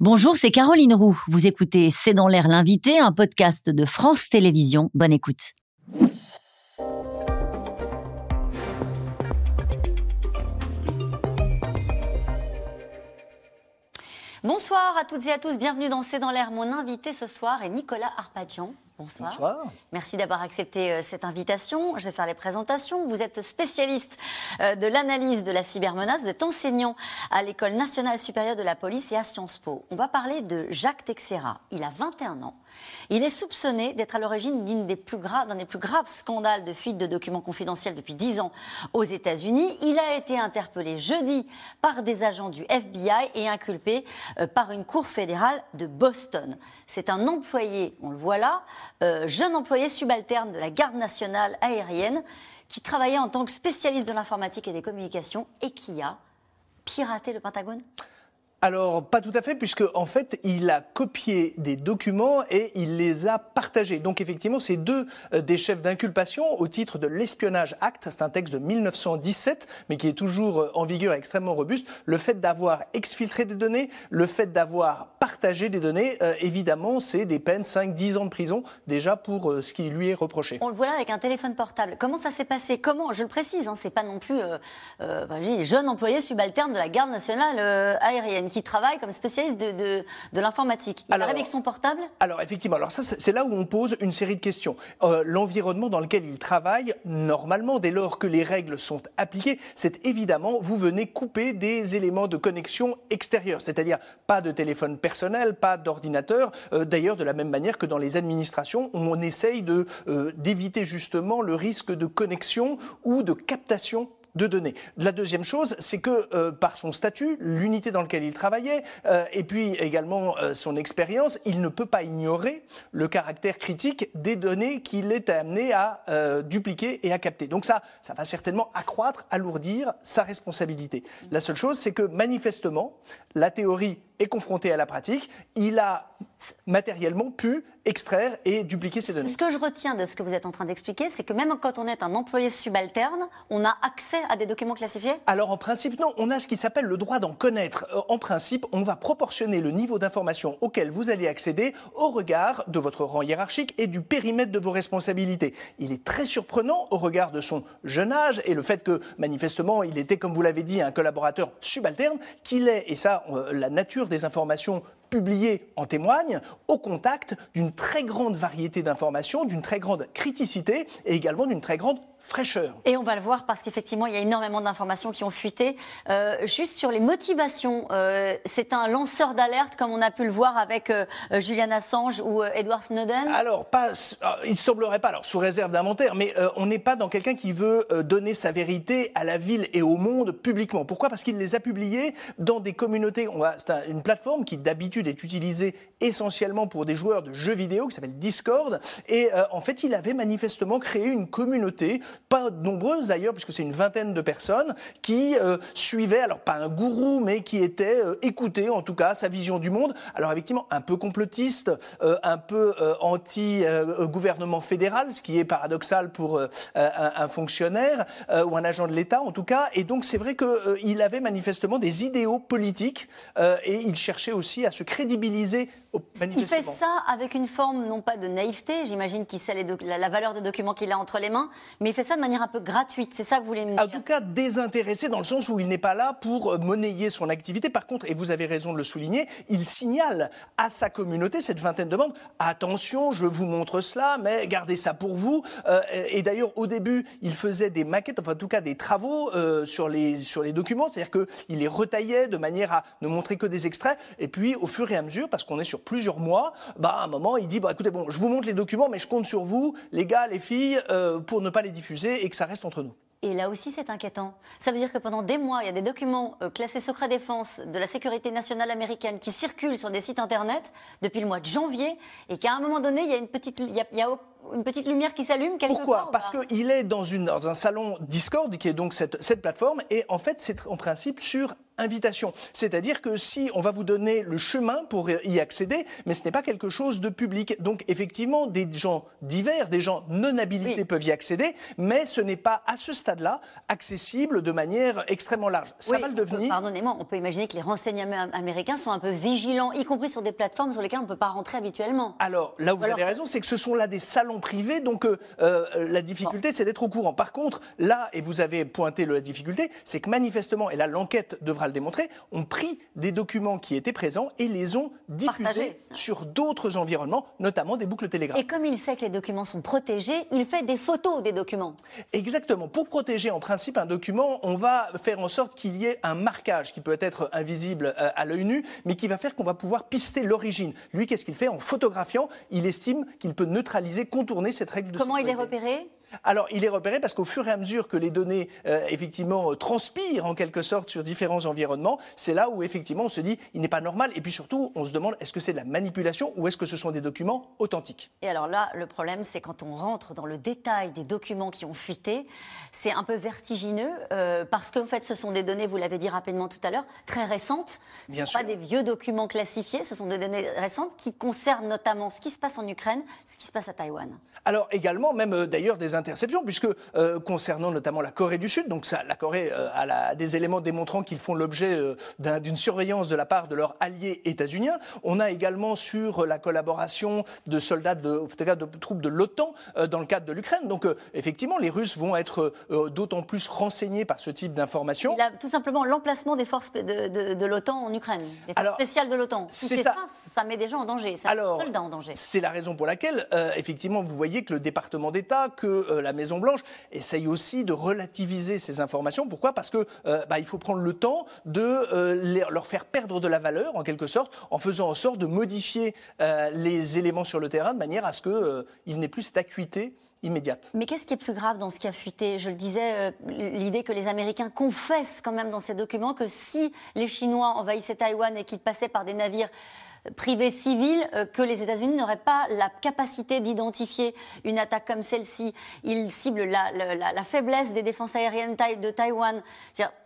Bonjour, c'est Caroline Roux. Vous écoutez C'est dans l'air l'invité, un podcast de France Télévisions. Bonne écoute. Bonsoir à toutes et à tous, bienvenue dans C'est dans l'air. Mon invité ce soir est Nicolas Arpadian. Bonsoir. Bonsoir. Merci d'avoir accepté euh, cette invitation. Je vais faire les présentations. Vous êtes spécialiste euh, de l'analyse de la cybermenace. Vous êtes enseignant à l'École nationale supérieure de la police et à Sciences Po. On va parler de Jacques Texera. Il a 21 ans. Il est soupçonné d'être à l'origine d'un des, plus graves, des plus graves scandales de fuite de documents confidentiels depuis 10 ans aux États-Unis. Il a été interpellé jeudi par des agents du FBI et inculpé euh, par une cour fédérale de Boston. C'est un employé, on le voit là, euh, jeune employé subalterne de la garde nationale aérienne qui travaillait en tant que spécialiste de l'informatique et des communications et qui a piraté le Pentagone alors, pas tout à fait, puisque en fait, il a copié des documents et il les a partagés. Donc, effectivement, c'est deux euh, des chefs d'inculpation au titre de l'espionnage Act. C'est un texte de 1917, mais qui est toujours euh, en vigueur et extrêmement robuste. Le fait d'avoir exfiltré des données, le fait d'avoir partagé des données, euh, évidemment, c'est des peines 5-10 ans de prison déjà pour ce qui lui est reproché. On le voit là avec un téléphone portable. Comment ça s'est passé? Comment Je le précise, hein, c'est pas non plus euh, jeune employé subalterne de la garde nationale aérienne qui travaille comme spécialiste de, de, l'informatique. Il arrive avec son portable Alors effectivement, alors ça c'est là où on pose une série de questions. Euh, l'environnement dans lequel il travaille, normalement, dès lors que les règles sont appliquées, c'est évidemment, vous venez couper des éléments de connexion extérieurs, c'est-à-dire pas de téléphone personnel, pas d'ordinateur. Euh, d'ailleurs, de la même manière que dans les administrations, on essaye de euh, d'éviter justement le risque de connexion ou de captation de données. La deuxième chose, c'est que euh, par son statut, l'unité dans laquelle il travaillait, euh, et puis également euh, son expérience, il ne peut pas ignorer le caractère critique des données qu'il est amené à dupliquer et à capter. Donc ça, ça va certainement accroître, alourdir sa responsabilité. La seule chose, c'est que manifestement, la théorie est confronté à la pratique, il a matériellement pu extraire et dupliquer ces données. Ce que je retiens de ce que vous êtes en train d'expliquer, c'est que même quand on est un employé subalterne, on a accès à des documents classifiés? Alors en principe, non. On a ce qui s'appelle le droit d'en connaître. Euh, en principe, on va proportionner le niveau d'information auquel vous allez accéder au regard de votre rang hiérarchique et du périmètre de vos responsabilités. Il est très surprenant au regard de son jeune âge et le fait que manifestement il était, comme vous l'avez dit, un collaborateur subalterne, qu'il est, et ça, la nature des informations publiées en témoignent, au contact d'une très grande variété d'informations, d'une très grande criticité et également d'une très grande fraîcheur. Et on va le voir parce qu'effectivement, il y a énormément d'informations qui ont fuité. Euh, juste sur les motivations, euh, c'est un lanceur d'alerte comme on a pu le voir avec euh, Julian Assange ou Edward Snowden Alors, pas, il semblerait pas, alors sous réserve d'inventaire, mais on n'est pas dans quelqu'un qui veut donner sa vérité à la ville et au monde publiquement. Pourquoi? Parce qu'il les a publiés dans des communautés. C'est une plateforme qui d'habitude est utilisée essentiellement pour des joueurs de jeux vidéo qui s'appelle Discord. Et en fait, il avait manifestement créé une communauté pas nombreuses d'ailleurs, puisque c'est une vingtaine de personnes qui euh, suivaient, alors pas un gourou, mais qui étaient euh, écoutaient en tout cas sa vision du monde. Alors effectivement, un peu complotiste, euh, un peu anti-gouvernement fédéral, ce qui est paradoxal pour un, fonctionnaire ou un agent de l'État en tout cas. Et donc c'est vrai qu'il avait manifestement des idéaux politiques et il cherchait aussi à se crédibiliser il fait ça avec une forme, non pas de naïveté, j'imagine qu'il sait la, valeur des documents qu'il a entre les mains, mais fait ça de manière un peu gratuite. C'est ça que vous voulez me dire En tout cas, désintéressé dans le sens où il n'est pas là pour monnayer son activité. Par contre, et vous avez raison de le souligner, il signale à sa communauté, cette vingtaine de membres, attention, je vous montre cela, mais gardez ça pour vous. Euh, et d'ailleurs, au début, il faisait des maquettes, enfin en tout cas des travaux euh, sur, les, sur les documents, c'est-à-dire qu'il les retaillait de manière à ne montrer que des extraits. Et puis, au fur et à mesure, parce qu'on est sur plusieurs mois, bah, à un moment, il dit bah, écoutez, bon, je vous montre les documents, mais je compte sur vous, les gars, les filles, euh, pour ne pas les diffuser et que ça reste entre nous. Et là aussi, c'est inquiétant. Ça veut dire que pendant des mois, il y a des documents euh, classés secret défense de la sécurité nationale américaine qui circulent sur des sites internet depuis le mois de janvier, et qu'à un moment donné, il y a une petite, une petite lumière qui s'allume quelque Pourquoi Parce qu'il est dans, une, dans un salon Discord, qui est donc cette, cette plateforme, et en fait, c'est en principe sur invitation. C'est-à-dire que si on va vous donner le chemin pour y accéder, mais ce n'est pas quelque chose de public. Donc effectivement, des gens divers, des gens non habilités peuvent y accéder, mais ce n'est pas à ce stade-là accessible de manière extrêmement large. Ça va le devenir. Pardonnez-moi, on peut imaginer que les renseignements américains sont un peu vigilants, y compris sur des plateformes sur lesquelles on ne peut pas rentrer habituellement. Alors là où vous avez raison, c'est que ce sont là des salons privés, donc euh, euh, la difficulté c'est d'être au courant. Par contre, là, et vous avez pointé la difficulté, c'est que manifestement, et là l'enquête devra le démontrer, ont pris des documents qui étaient présents et les ont diffusés sur d'autres environnements, notamment des boucles Telegram. Et comme il sait que les documents sont protégés, il fait des photos des documents. Exactement. Pour protéger en principe un document, on va faire en sorte qu'il y ait un marquage qui peut être invisible euh, à l'œil nu, mais qui va faire qu'on va pouvoir pister l'origine. Lui, qu'est-ce qu'il fait? En photographiant, il estime qu'il peut neutraliser, contourner cette règle de Comment il est repéré? Alors, il est repéré parce qu'au fur et à mesure que les données, euh, effectivement, euh, transpirent en quelque sorte sur différents environnements, c'est là où, effectivement, on se dit, il n'est pas normal. Et puis surtout, on se demande, est-ce que c'est de la manipulation ou est-ce que ce sont des documents authentiques? Et alors là, le problème, c'est quand on rentre dans le détail des documents qui ont fuité, c'est un peu vertigineux euh, parce qu'en fait, ce sont des données, vous l'avez dit rapidement tout à l'heure, très récentes. Ce ne sont pas des vieux documents classifiés, ce sont des données récentes qui concernent notamment ce qui se passe en Ukraine, ce qui se passe à Taïwan. Alors également, même d'ailleurs, des interceptions, puisque euh, concernant notamment la Corée du Sud, donc ça, la Corée euh, a des éléments démontrant qu'ils font l'objet euh, d'une surveillance de la part de leurs alliés états-uniens. On a également sur la collaboration de soldats, de, de troupes de l'OTAN dans le cadre de l'Ukraine. Donc effectivement, les Russes vont être d'autant plus renseignés par ce type d'informations. Tout simplement l'emplacement des forces de, l'OTAN en Ukraine, des forces spéciales de l'OTAN. Si c'est ça, ça, met des gens en danger, ça met des soldats en danger. C'est la raison pour laquelle, effectivement, vous voyez que le département d'État, que euh, la Maison Blanche essaye aussi de relativiser ces informations. Pourquoi? Parce que euh, bah, il faut prendre le temps de euh, leur faire perdre de la valeur, en quelque sorte, en faisant en sorte de modifier les éléments sur le terrain de manière à ce qu'il n'ait plus cette acuité immédiate. Mais qu'est-ce qui est plus grave dans ce qui a fuité? Je le disais, l'idée que les Américains confessent quand même dans ces documents que si les Chinois envahissaient Taïwan et qu'ils passaient par des navires privés civils euh, que les États-Unis n'auraient pas la capacité d'identifier une attaque comme celle-ci. Ils ciblent la, faiblesse des défenses aériennes de Taïwan.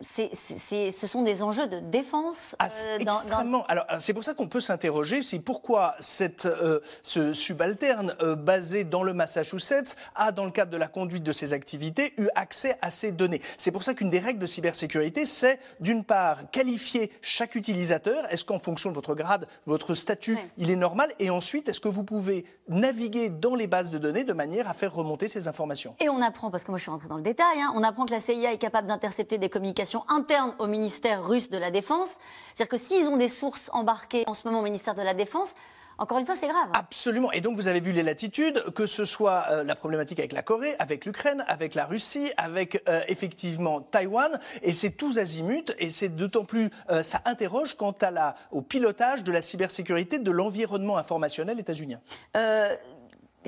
ce sont des enjeux de défense. Ah, euh, extrêmement. Alors, c'est pour ça qu'on peut s'interroger si pourquoi cette, euh, ce subalterne basé dans le Massachusetts a, dans le cadre de la conduite de ses activités, eu accès à ces données. C'est pour ça qu'une des règles de cybersécurité, c'est d'une part qualifier chaque utilisateur. Est-ce qu'en fonction de votre grade, votre statut, il est normal. Et ensuite, est-ce que vous pouvez naviguer dans les bases de données de manière à faire remonter ces informations? Et on apprend, parce que moi je suis rentrée dans le détail, hein, on apprend que la CIA est capable d'intercepter des communications internes au ministère russe de la Défense. C'est-à-dire que s'ils ont des sources embarquées en ce moment au ministère de la Défense, encore une fois, c'est grave. Absolument. Et donc, vous avez vu les latitudes, que ce soit euh, la problématique avec la Corée, avec l'Ukraine, avec la Russie, avec euh, effectivement Taïwan. Et c'est tous azimuts. Et c'est d'autant plus, euh, ça interroge quant à la, au pilotage de la cybersécurité de l'environnement informationnel états-unien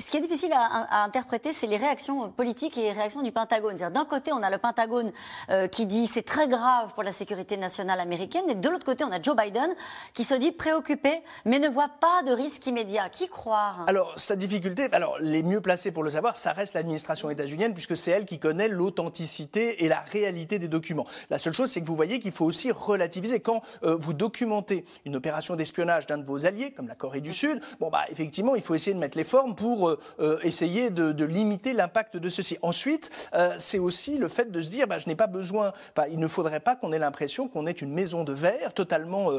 ce qui est difficile à, interpréter, c'est les réactions politiques et les réactions du Pentagone. D'un côté, on a le Pentagone euh, qui dit c'est très grave pour la sécurité nationale américaine, et de l'autre côté, on a Joe Biden qui se dit préoccupé, mais ne voit pas de risque immédiat. Qui croire? Alors, sa difficulté, alors les mieux placés pour le savoir, ça reste l'administration états-unienne, puisque c'est elle qui connaît l'authenticité et la réalité des documents. La seule chose, c'est que vous voyez qu'il faut aussi relativiser. Quand euh, vous documentez une opération d'espionnage d'un de vos alliés, comme la Corée du Sud, bon, bah, effectivement, il faut essayer de mettre les formes pour euh, euh, essayer de, limiter l'impact de ceci. Ensuite, euh, c'est aussi le fait de se dire, bah, je n'ai pas besoin, il ne faudrait pas qu'on ait l'impression qu'on est une maison de verre totalement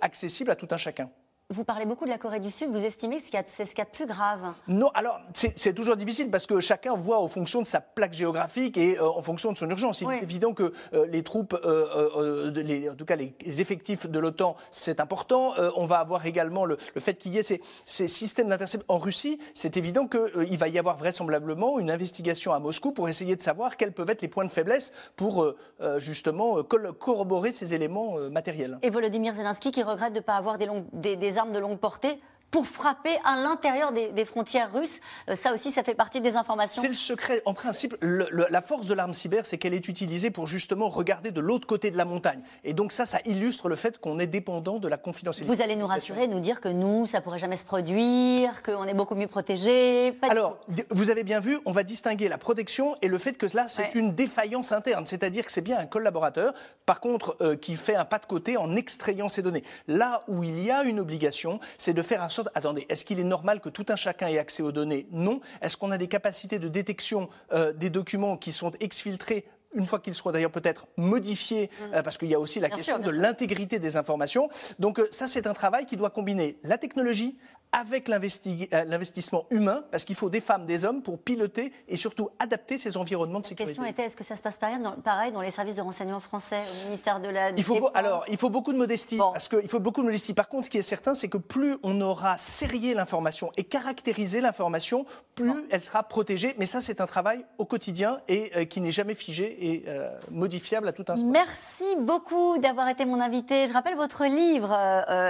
accessible à tout un chacun. Vous parlez beaucoup de la Corée du Sud. Vous estimez que c'est ce qu'il y a de plus grave? Non, alors c'est toujours difficile parce que chacun voit en fonction de sa plaque géographique et euh, en fonction de son urgence. Il est évident que euh, les troupes, euh, les, en tout cas les effectifs de l'OTAN, c'est important. on va avoir également le, fait qu'il y ait ces, ces systèmes d'interception en Russie. C'est évident qu'il va y avoir vraisemblablement une investigation à Moscou pour essayer de savoir quels peuvent être les points de faiblesse pour justement corroborer ces éléments matériels. Et Volodymyr Zelensky qui regrette de ne pas avoir des, longues, des armes de longue portée pour frapper à l'intérieur des, frontières russes. Euh, ça aussi, ça fait partie des informations. C'est le secret. En principe, la force de l'arme cyber, c'est qu'elle est utilisée pour justement regarder de l'autre côté de la montagne. Et donc ça, ça illustre le fait qu'on est dépendant de la confidentialité. Vous allez nous rassurer, nous dire que nous, ça pourrait jamais se produire, qu'on est beaucoup mieux protégé. Alors, vous avez bien vu, on va distinguer la protection et le fait que là, c'est une défaillance interne. C'est-à-dire que c'est bien un collaborateur, par contre, euh, qui fait un pas de côté en extrayant ces données. Là où il y a une obligation, c'est de faire un attendez, est-ce qu'il est normal que tout un chacun ait accès aux données? Non. Est-ce qu'on a des capacités de détection euh, des documents qui sont exfiltrés une fois qu'ils seront d'ailleurs peut-être modifiés, mm. euh, parce qu'il y a aussi la question de l'intégrité des informations? Donc euh, ça, c'est un travail qui doit combiner la technologie avec euh, l'investissement humain, parce qu'il faut des femmes, des hommes pour piloter et surtout adapter ces environnements de sécurité. La question était est-ce que ça se passe pareil dans, pareil dans les services de renseignement français, au ministère de la il faut Alors, il faut beaucoup de modestie. Parce que, il faut beaucoup de modestie. Par contre, ce qui est certain, c'est que plus on aura serré l'information et caractérisé l'information, plus elle sera protégée. Mais ça, c'est un travail au quotidien et euh, qui n'est jamais figé et euh, modifiable à tout instant. Merci beaucoup d'avoir été mon invité. Je rappelle votre livre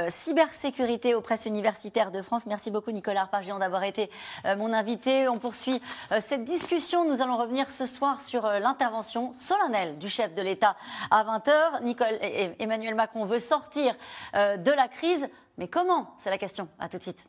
Cybersécurité aux presses universitaires de Merci beaucoup Nicolas Arpagian d'avoir été euh, mon invité. On poursuit euh, cette discussion. Nous allons revenir ce soir sur euh, l'intervention solennelle du chef de l'État à 20h. Nicole, Emmanuel Macron veut sortir de la crise. Mais comment? C'est la question. À tout de suite.